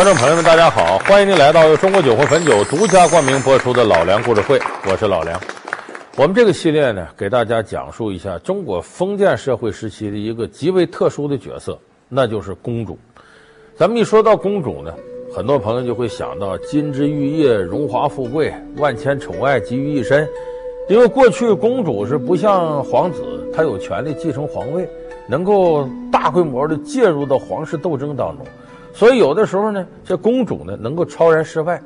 观众朋友们，大家好！欢迎您来到由中国酒会汾酒独家冠名播出的《老梁故事会》，我是老梁。我们这个系列呢，给大家讲述一下中国封建社会时期的一个极为特殊的角色，那就是公主。咱们一说到公主呢，很多朋友就会想到金枝玉叶、荣华富贵、万千宠爱集于一身。因为过去公主是不像皇子，她有权利继承皇位，能够大规模的介入到皇室斗争当中。所以有的时候呢，这公主呢能够超然世外，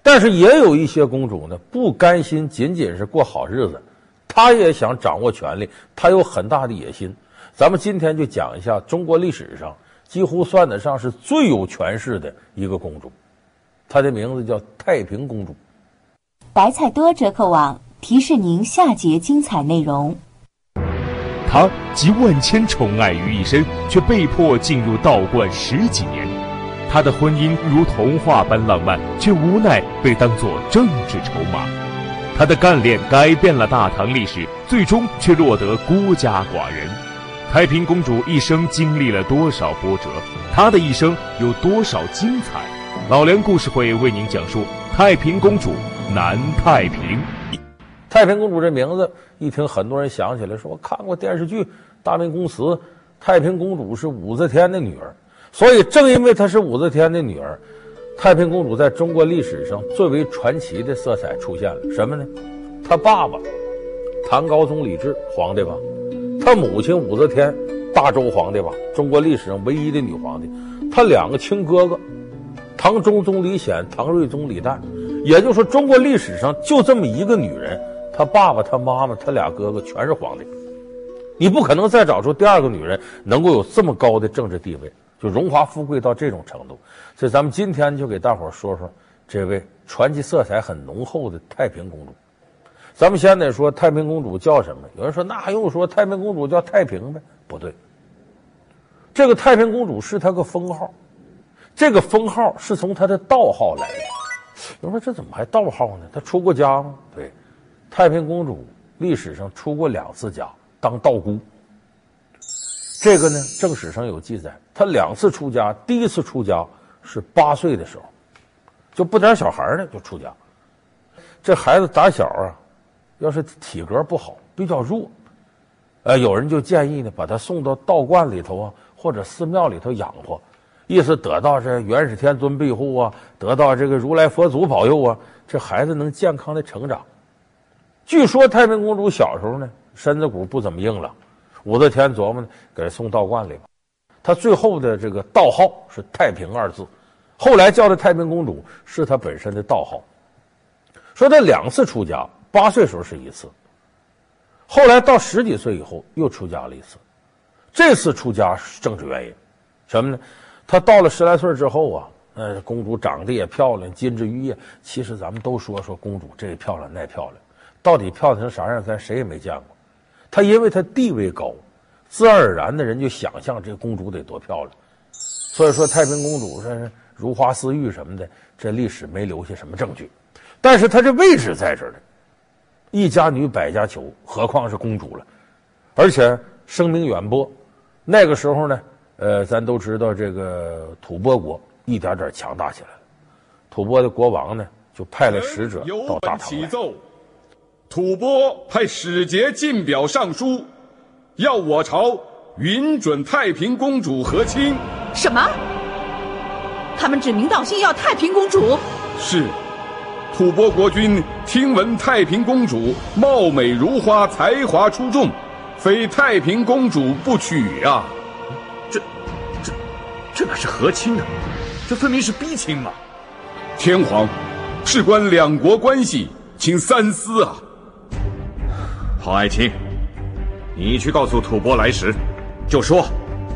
但是也有一些公主呢不甘心仅仅是过好日子，她也想掌握权力，她有很大的野心。咱们今天就讲一下中国历史上几乎算得上是最有权势的一个公主，她的名字叫太平公主。白菜多折扣网提示您下节精彩内容。她集万千宠爱于一身，却被迫进入道观十几年。她的婚姻如童话般浪漫，却无奈被当作政治筹码。她的干练改变了大唐历史，最终却落得孤家寡人。太平公主一生经历了多少波折？她的一生有多少精彩？老梁故事会为您讲述太平公主南太平。太平公主这名字一听，很多人想起来说：“我看过电视剧《大明宫词》，太平公主是武则天的女儿。”所以，正因为她是武则天的女儿，太平公主在中国历史上最为传奇的色彩出现了。什么呢？她爸爸唐高宗李治，皇帝吧；她母亲武则天，大周皇帝吧，中国历史上唯一的女皇帝。她两个亲哥哥，唐中宗李显、唐睿宗李旦。也就是说，中国历史上就这么一个女人。她爸爸、她妈妈、她俩哥哥全是皇帝，你不可能再找出第二个女人能够有这么高的政治地位，就荣华富贵到这种程度。所以，咱们今天就给大伙说说这位传奇色彩很浓厚的太平公主。咱们先得说太平公主叫什么？有人说，那还用说太平公主叫太平呗？不对，这个太平公主是她个封号，这个封号是从她的道号来的。有人说，这怎么还道号呢？她出过家吗？对。太平公主历史上出过两次家当道姑，这个呢正史上有记载。他两次出家，第一次出家是八岁的时候，就不点小孩呢就出家。这孩子打小啊，要是体格不好，比较弱，呃，有人就建议呢把他送到道观里头啊，或者寺庙里头养活，意思得到这元始天尊庇护啊，得到这个如来佛祖保佑啊，这孩子能健康的成长。据说太平公主小时候呢，身子骨不怎么硬朗。武则天琢磨呢，给她送道观里吧。她最后的这个道号是“太平”二字，后来叫的太平公主是她本身的道号。说她两次出家，八岁时候是一次，后来到十几岁以后又出家了一次。这次出家是政治原因，什么呢？她到了十来岁之后啊，呃，公主长得也漂亮，金枝玉叶。其实咱们都说说公主这漂亮那漂亮。到底漂亮成啥样，咱谁也没见过。她因为她地位高，自然而然的人就想象这公主得多漂亮。所以说太平公主是如花似玉什么的，这历史没留下什么证据。但是她这位置在这儿呢，一家女百家求，何况是公主了，而且声名远播。那个时候呢，呃，咱都知道这个吐蕃国一点点强大起来了。吐蕃的国王呢，就派了使者到大唐来。吐蕃派使节进表上书，要我朝允准太平公主和亲。什么？他们指名道姓要太平公主？是，吐蕃国君听闻太平公主貌美如花，才华出众，非太平公主不娶啊！这、这、这哪是和亲啊！这分明是逼亲嘛！天皇，事关两国关系，请三思啊！郝爱卿，你去告诉吐蕃来使，就说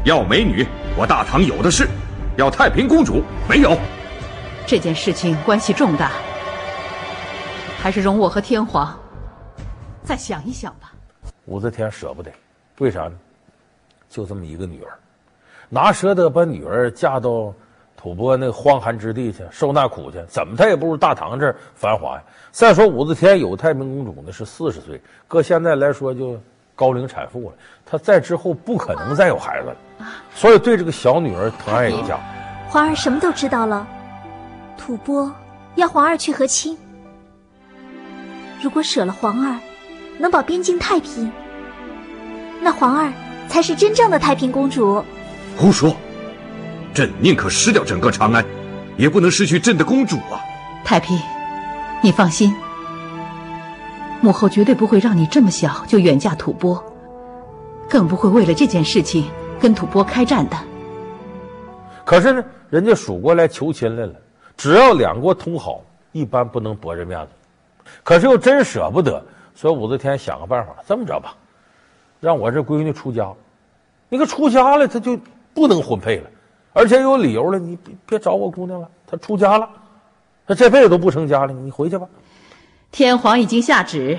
要美女，我大唐有的是；要太平公主，没有。这件事情关系重大，还是容我和天皇再想一想吧。武则天舍不得，为啥呢？就这么一个女儿，哪舍得把女儿嫁到吐蕃那个荒寒之地去受那苦去？怎么他也不如大唐这儿繁华呀。再说武则天有太平公主呢，是四十岁，搁现在来说就高龄产妇了。她在之后不可能再有孩子了，所以对这个小女儿疼爱有加。皇儿什么都知道了，吐蕃要皇儿去和亲。如果舍了皇儿，能保边境太平，那皇儿才是真正的太平公主。胡说！朕宁可失掉整个长安，也不能失去朕的公主啊！太平，你放心，母后绝对不会让你这么小就远嫁吐蕃，更不会为了这件事情跟吐蕃开战的。可是呢，人家蜀国来求亲来了，只要两国通好，一般不能驳人面子。可是又真舍不得，所以武则天想个办法，这么着吧，让我这闺女出家。你个出家了，她就不能婚配了，而且有理由了，你别别找我姑娘了，她出家了，她这辈子都不成家了，你回去吧。天皇已经下旨，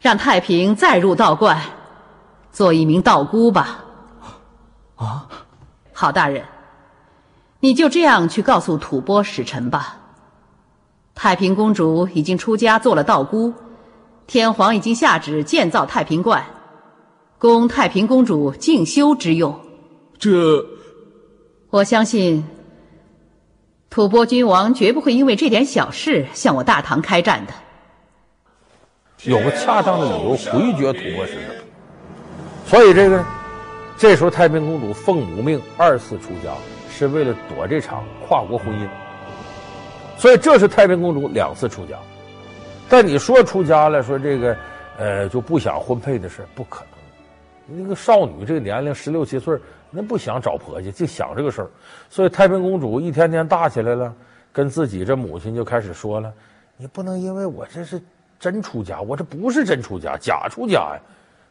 让太平再入道观，做一名道姑吧。啊，好大人。你就这样去告诉吐蕃使臣吧。太平公主已经出家做了道姑，天皇已经下旨建造太平观，供太平公主静修之用。这，我相信吐蕃君王绝不会因为这点小事向我大唐开战的。有个恰当的理由回绝吐蕃使者，所以这个这时候太平公主奉母命二次出家。是为了躲这场跨国婚姻，所以这是太平公主两次出家。但你说出家了，说这个，呃，就不想婚配的事，不可能。那个少女这个年龄十六七岁，那不想找婆家，就想这个事儿。所以太平公主一天天大起来了，跟自己这母亲就开始说了：“你不能因为我这是真出家，我这不是真出家，假出家呀。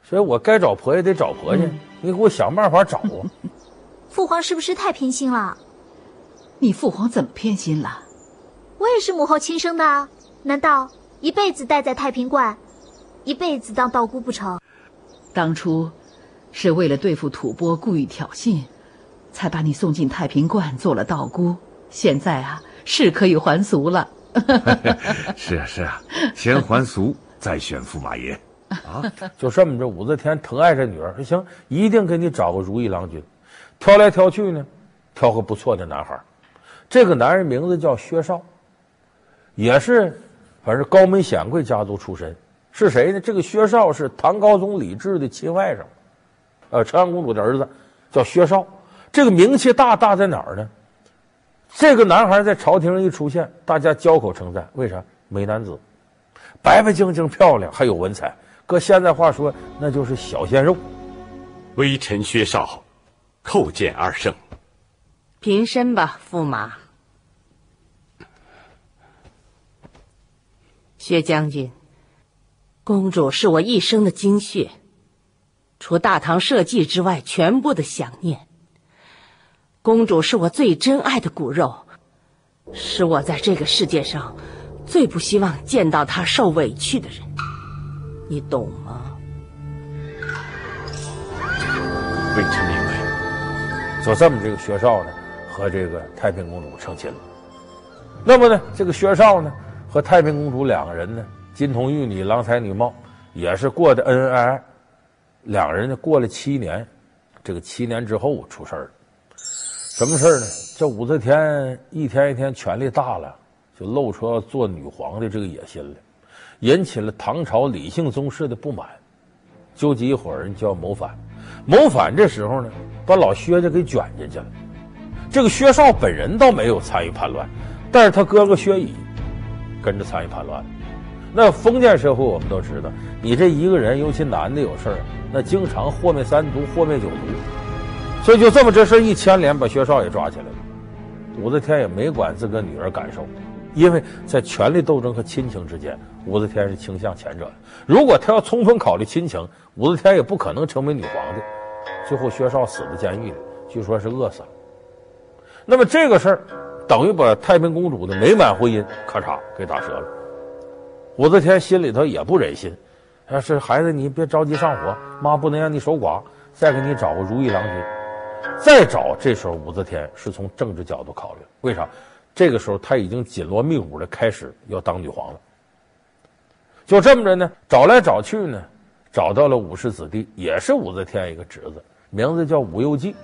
所以我该找婆家得找婆家，你给我想办法找啊。”父皇是不是太偏心了？你父皇怎么偏心了？我也是母后亲生的，难道一辈子待在太平观，一辈子当道姑不成？当初是为了对付吐蕃，故意挑衅，才把你送进太平观做了道姑。现在啊，是可以还俗了。是啊，是啊，先还俗，再选驸马爷。啊，就这么着，武则天疼爱这女儿，说行，一定给你找个如意郎君。挑来挑去呢，挑个不错的男孩。这个男人名字叫薛绍，也是反正高门显贵家族出身。是谁呢？这个薛绍是唐高宗李治的亲外甥，呃，长安公主的儿子，叫薛绍。这个名气大大在哪儿呢？这个男孩在朝廷上一出现，大家交口称赞。为啥？美男子，白白净净漂亮，还有文采。搁现在话说，那就是小鲜肉。微臣薛绍。叩见二圣，平身吧，驸马。薛将军，公主是我一生的精血，除大唐社稷之外，全部的想念。公主是我最珍爱的骨肉，是我在这个世界上最不希望见到她受委屈的人，你懂吗？微臣明白。就这么，这个薛绍呢，和这个太平公主成亲了。那么呢，这个薛绍呢，和太平公主两个人呢，金童玉女，郎才女貌，也是过得恩恩爱爱。两人呢，过了七年，这个七年之后出事儿了。什么事儿呢？这武则天一天一天权力大了，就露出要做女皇的这个野心了，引起了唐朝李姓宗室的不满，纠集一伙人就要谋反。谋反这时候呢，把老薛家给卷进去了。这个薛绍本人倒没有参与叛乱，但是他哥哥薛乙跟着参与叛乱。那封建社会我们都知道，你这一个人，尤其男的有事儿，那经常祸灭三族，祸灭九族。所以就这么这事一牵连，把薛绍也抓起来了。武则天也没管自个女儿感受，因为在权力斗争和亲情之间，武则天是倾向前者。如果她要充分考虑亲情，武则天也不可能成为女皇帝。最后，薛绍死在监狱里，据说是饿死了。那么这个事儿，等于把太平公主的美满婚姻咔嚓给打折了。武则天心里头也不忍心，说是孩子，你别着急上火，妈不能让你守寡，再给你找个如意郎君。再找，这时候武则天是从政治角度考虑，为啥？这个时候她已经紧锣密鼓的开始要当女皇了。就这么着呢，找来找去呢，找到了武氏子弟，也是武则天一个侄子。名字叫武攸济。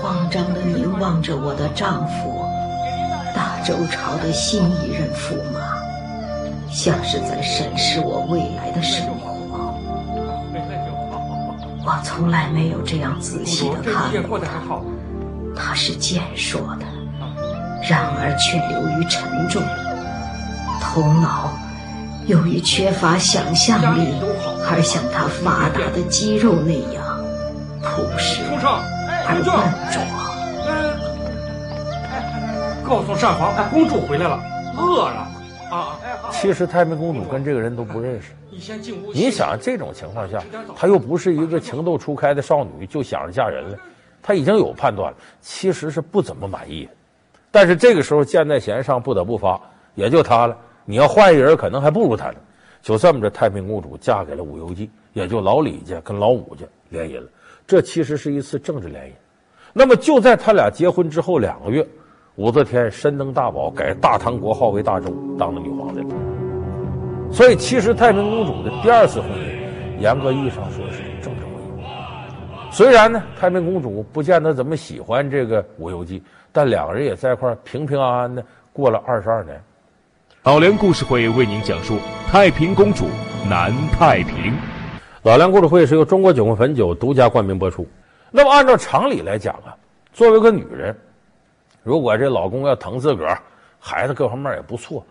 慌张的凝望着我的丈夫，大周朝的新一任驸马，像是在审视我未来的生活。我从来没有这样仔细的看过他，他是健硕的，然而却流于沉重，头脑由于缺乏想象力而像他发达的肌肉那样朴实。而笨拙。告诉单皇，公主回来了，饿了啊！其实太平公主跟这个人都不认识。你想这种情况下，她又不是一个情窦初开的少女，就想着嫁人了，她已经有判断了，其实是不怎么满意。但是这个时候箭在弦上，不得不发，也就她了。你要换一人，可能还不如她呢。就这么着，太平公主嫁给了武攸暨，也就老李家跟老武家联姻了。这其实是一次政治联姻。那么就在他俩结婚之后两个月，武则天身登大宝，改大唐国号为大周，当了女皇的。所以，其实太平公主的第二次婚姻，严格意义上说是政治婚姻。虽然呢，太平公主不见得怎么喜欢这个武攸暨，但两个人也在一块平平安安的过了二十二年。老梁故事会为您讲述太平公主南太平。老梁故事会是由中国酒魂汾酒独家冠名播出。那么按照常理来讲啊，作为个女人，如果这老公要疼自个儿，孩子各方面也不错，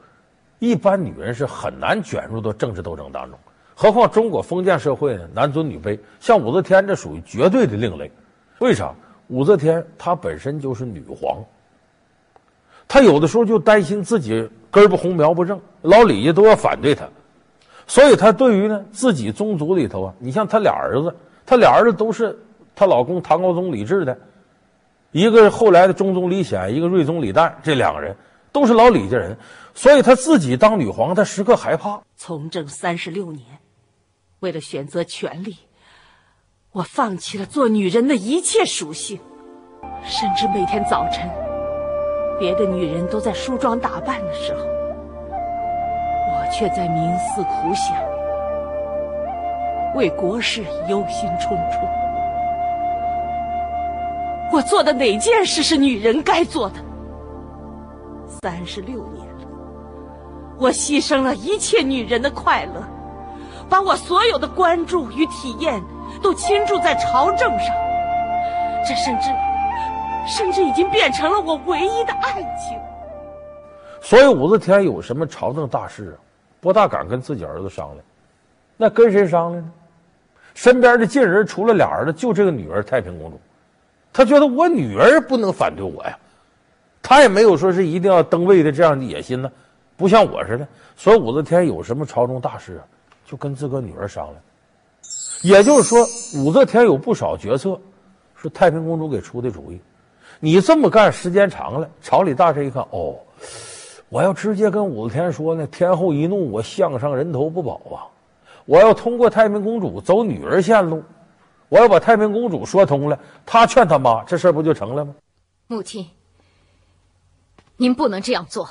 一般女人是很难卷入到政治斗争当中。何况中国封建社会呢，男尊女卑，像武则天这属于绝对的另类。为啥？武则天她本身就是女皇，她有的时候就担心自己根不红苗不正，老李家都要反对她。所以，她对于呢自己宗族里头啊，你像她俩儿子，她俩儿子都是她老公唐高宗李治的，一个后来的中宗李显，一个睿宗李旦，这两个人都是老李家人，所以她自己当女皇，她时刻害怕。从政三十六年，为了选择权力，我放弃了做女人的一切属性，甚至每天早晨，别的女人都在梳妆打扮的时候。我却在冥思苦想，为国事忧心忡忡。我做的哪件事是女人该做的？三十六年了，我牺牲了一切女人的快乐，把我所有的关注与体验都倾注在朝政上，这甚至，甚至已经变成了我唯一的爱情。所以武则天有什么朝政大事啊？不大敢跟自己儿子商量，那跟谁商量呢？身边的近人除了俩儿子，就这个女儿太平公主。他觉得我女儿不能反对我呀，他也没有说是一定要登位的这样的野心呢，不像我似的。说武则天有什么朝中大事啊，就跟自个女儿商量。也就是说，武则天有不少决策是太平公主给出的主意。你这么干时间长了，朝里大臣一看，哦。我要直接跟武则天说呢，天后一怒，我项上人头不保啊！我要通过太平公主走女儿线路，我要把太平公主说通了，她劝她妈，这事儿不就成了吗？母亲，您不能这样做，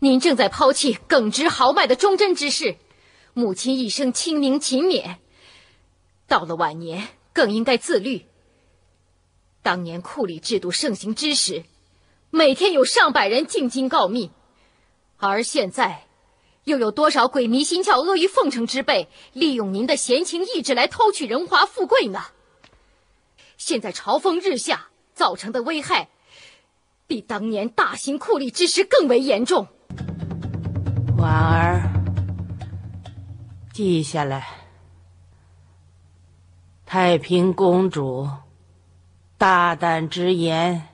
您正在抛弃耿直豪迈的忠贞之士。母亲一生清明勤勉，到了晚年更应该自律。当年酷吏制度盛行之时，每天有上百人进京告密。而现在，又有多少鬼迷心窍、阿谀奉承之辈，利用您的闲情逸致来偷取荣华富贵呢？现在朝风日下，造成的危害，比当年大行酷吏之时更为严重。婉儿，记下来。太平公主，大胆直言，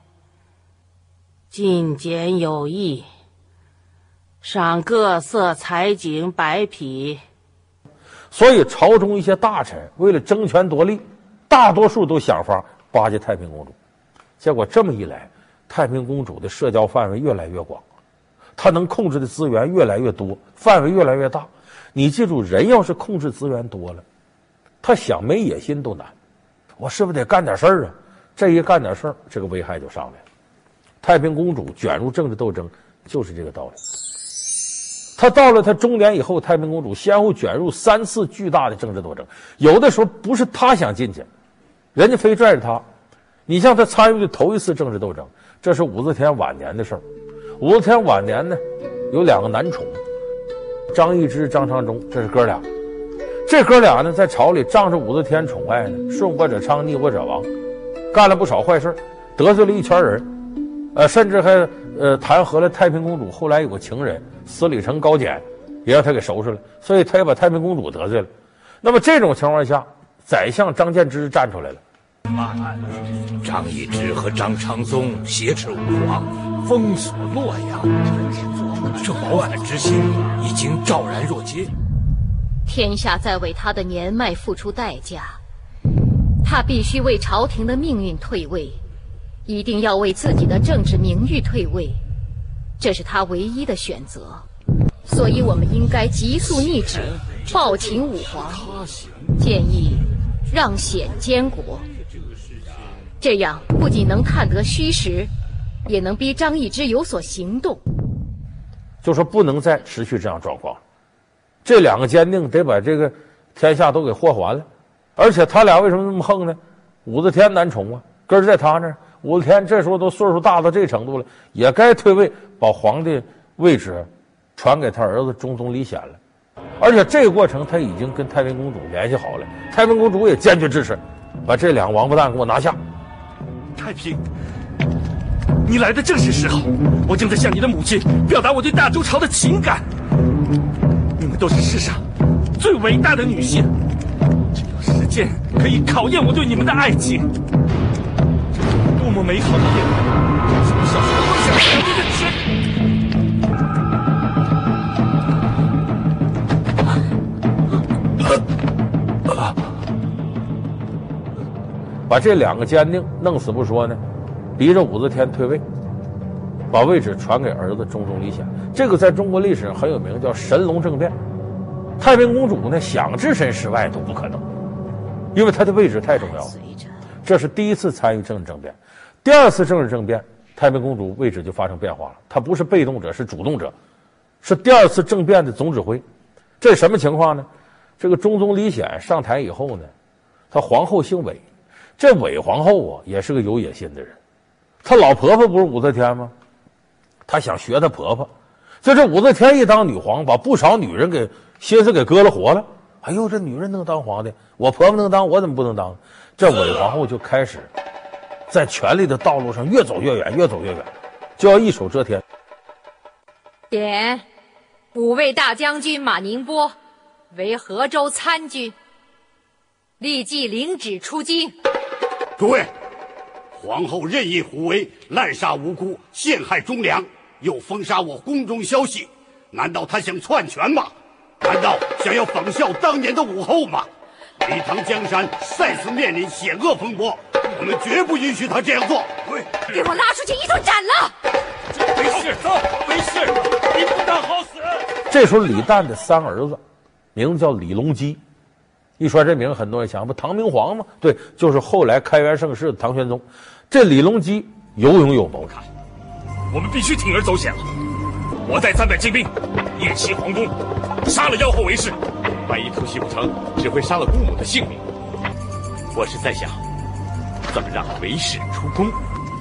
进谏有益。赏各色彩锦百匹，所以朝中一些大臣为了争权夺利，大多数都想法巴结太平公主。结果这么一来，太平公主的社交范围越来越广，他能控制的资源越来越多，范围越来越大。你记住，人要是控制资源多了，他想没野心都难。我是不是得干点事儿啊？这一干点事儿，这个危害就上来了。太平公主卷入政治斗争，就是这个道理。她到了她中年以后，太平公主先后卷入三次巨大的政治斗争。有的时候不是她想进去，人家非拽着她；你像他参与的头一次政治斗争，这是武则天晚年的事儿。武则天晚年呢，有两个男宠，张易之、张昌忠，这是哥俩。这哥俩呢，在朝里仗着武则天宠爱呢，顺我者昌，逆我者亡，干了不少坏事，得罪了一圈人，呃，甚至还呃弹劾了太平公主。后来有个情人司礼丞高简，也让他给收拾了，所以他也把太平公主得罪了。那么这种情况下，宰相张建之站出来了。张易之和张昌宗挟持武皇，封锁洛阳，这谋反之心已经昭然若揭。天下在为他的年迈付出代价，他必须为朝廷的命运退位，一定要为自己的政治名誉退位，这是他唯一的选择。所以，我们应该急速逆旨，报请武皇，建议让显监国。这样不仅能探得虚实，也能逼张易之有所行动。就说不能再持续这样状况。这两个奸佞得把这个天下都给祸还了，而且他俩为什么那么横呢？武则天难宠啊，根儿在他那儿。武则天这时候都岁数大到这程度了，也该退位，把皇帝位置传给他儿子中宗李显了。而且这个过程他已经跟太平公主联系好了，太平公主也坚决支持，把这两个王八蛋给我拿下。太平，你来的正是时候，我正在向你的母亲表达我对大周朝的情感。你们都是世上最伟大的女性，只有时间可以考验我对你们的爱情。这是多么美好的夜晚！从小时候梦想成真的天。把这两个奸佞弄死不说呢，逼着武则天退位，把位置传给儿子中宗李显。这个在中国历史上很有名，叫神龙政变。太平公主呢，想置身事外都不可能，因为她的位置太重要了。这是第一次参与政治政变，第二次政治政变，太平公主位置就发生变化了。她不是被动者，是主动者，是第二次政变的总指挥。这是什么情况呢？这个中宗李显上台以后呢，他皇后姓韦，这韦皇后啊，也是个有野心的人。她老婆婆不是武则天吗？她想学她婆婆。就这武则天一当女皇，把不少女人给心思给割了活了。哎呦，这女人能当皇帝，我婆婆能当，我怎么不能当？这韦皇后就开始在权力的道路上越走越远，越走越远，就要一手遮天。点五位大将军马宁波为河州参军，立即领旨出京。诸位，皇后任意胡为，滥杀无辜，陷害忠良。又封杀我宫中消息，难道她想篡权吗？难道想要仿效当年的武后吗？李唐江山再次面临险恶风波，我们绝不允许他这样做。对，给我拉出去一通斩了！没事，走，没事，你不当好死。这时候李旦的三儿子，名字叫李隆基。一说这名，很多人想，不唐明皇吗？对，就是后来开元盛世的唐玄宗。这李隆基有勇有谋。我们必须铤而走险了。我带三百精兵，夜袭皇宫，杀了妖后为是。万一突袭不成，只会杀了姑母的性命。我是在想，怎么让为氏出宫？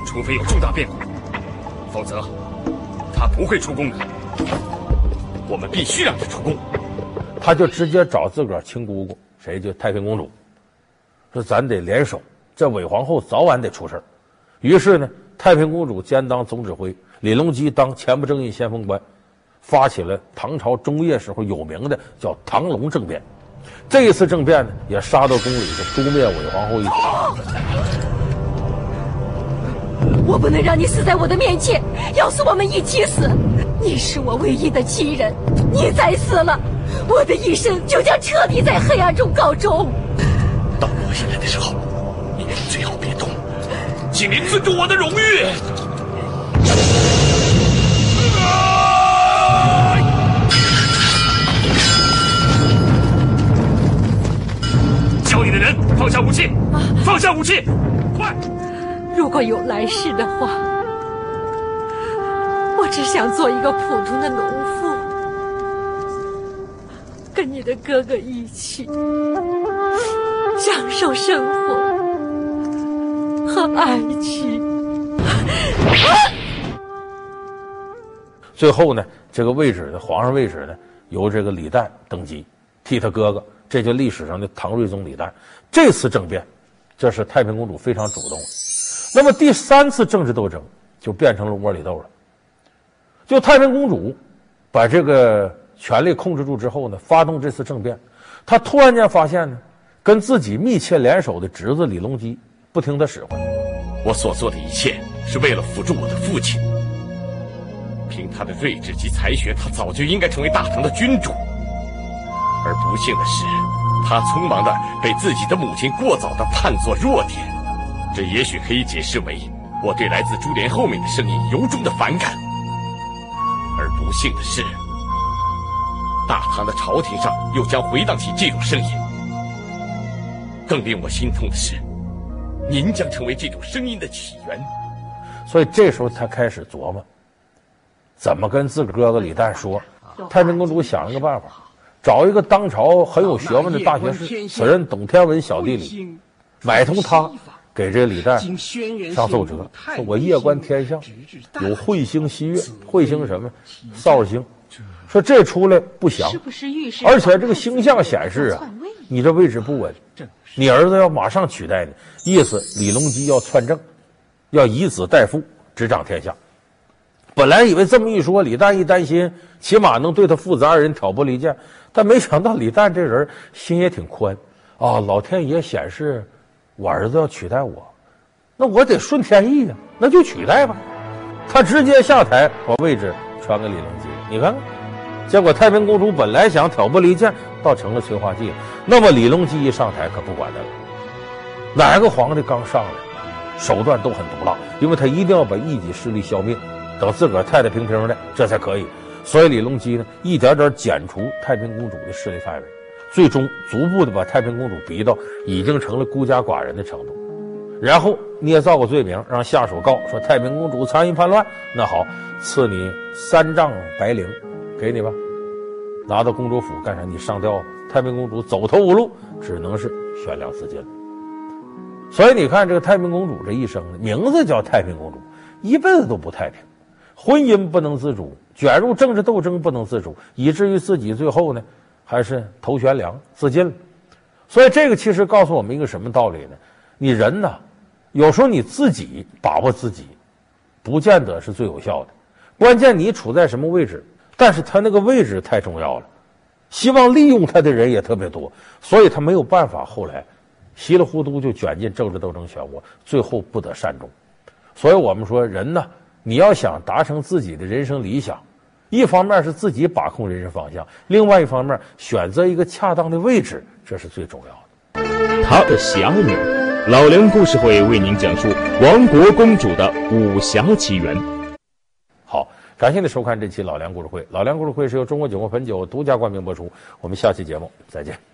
除非有重大变故，否则他不会出宫的。我们必须让他出宫。他就直接找自个儿亲姑姑，谁就太平公主，说咱得联手，这韦皇后早晚得出事儿。于是呢。太平公主兼当总指挥，李隆基当前不正义先锋官，发起了唐朝中叶时候有名的叫唐隆政变。这一次政变呢，也杀到宫里，头诛灭韦皇后一族。我不能让你死在我的面前，要死我们一起死。你是我唯一的亲人，你再死了，我的一生就将彻底在黑暗中告终。到落下来的时候，你最好别动。请您尊重我的荣誉。教你的人放下武器，放下武器，快！如果有来世的话，我只想做一个普通的农妇，跟你的哥哥一起享受生活。和爱情。最后呢，这个位置的皇上位置呢，由这个李旦登基，替他哥哥，这就历史上的唐睿宗李旦。这次政变，这是太平公主非常主动。那么第三次政治斗争就变成了窝里斗了。就太平公主把这个权力控制住之后呢，发动这次政变，他突然间发现呢，跟自己密切联手的侄子李隆基不听他使唤。我所做的一切是为了辅助我的父亲。凭他的睿智及才学，他早就应该成为大唐的君主。而不幸的是，他匆忙的被自己的母亲过早的判作弱点。这也许可以解释为我对来自珠帘后面的声音由衷的反感。而不幸的是，大唐的朝廷上又将回荡起这种声音。更令我心痛的是，您将成为这种声音的起源。所以这时候他开始琢磨。怎么跟自个哥哥李旦说？太平公主想了个办法，找一个当朝很有学问的大学士，此人懂天文小地理，买通他，给这李旦上奏折，说我夜观天象，有彗星西月，彗星什么？扫帚星。说这出来不祥，而且这个星象显示啊，你这位置不稳，你儿子要马上取代你，意思李隆基要篡政，要以子代父，执掌天下。本来以为这么一说，李旦一担心，起码能对他父子二人挑拨离间。但没想到李旦这人心也挺宽啊！老天爷显示我儿子要取代我，那我得顺天意呀，那就取代吧。他直接下台，把位置传给李隆基。你看看，结果太平公主本来想挑拨离间，倒成了催化剂。那么李隆基一上台，可不管他了。哪个皇帝刚上来，手段都很毒辣，因为他一定要把异己势力消灭。等自个儿太太平平的，这才可以。所以李隆基呢，一点点剪除太平公主的势力范围，最终逐步的把太平公主逼到已经成了孤家寡人的程度。然后捏造个罪名，让下属告说太平公主参与叛乱。那好，赐你三丈白绫，给你吧，拿到公主府干啥？你上吊。太平公主走投无路，只能是悬梁自尽。所以你看，这个太平公主这一生，名字叫太平公主，一辈子都不太平。婚姻不能自主，卷入政治斗争不能自主，以至于自己最后呢，还是头悬梁自尽了。所以这个其实告诉我们一个什么道理呢？你人呐，有时候你自己把握自己，不见得是最有效的。关键你处在什么位置，但是他那个位置太重要了，希望利用他的人也特别多，所以他没有办法。后来稀里糊涂就卷进政治斗争漩涡，最后不得善终。所以我们说人呢。你要想达成自己的人生理想，一方面是自己把控人生方向，另外一方面选择一个恰当的位置，这是最重要的。他的侠女，老梁故事会为您讲述亡国公主的武侠奇缘。感谢您收看这期老梁故事会。老梁故事会是由中国酒国汾酒独家冠名播出。我们下期节目再见。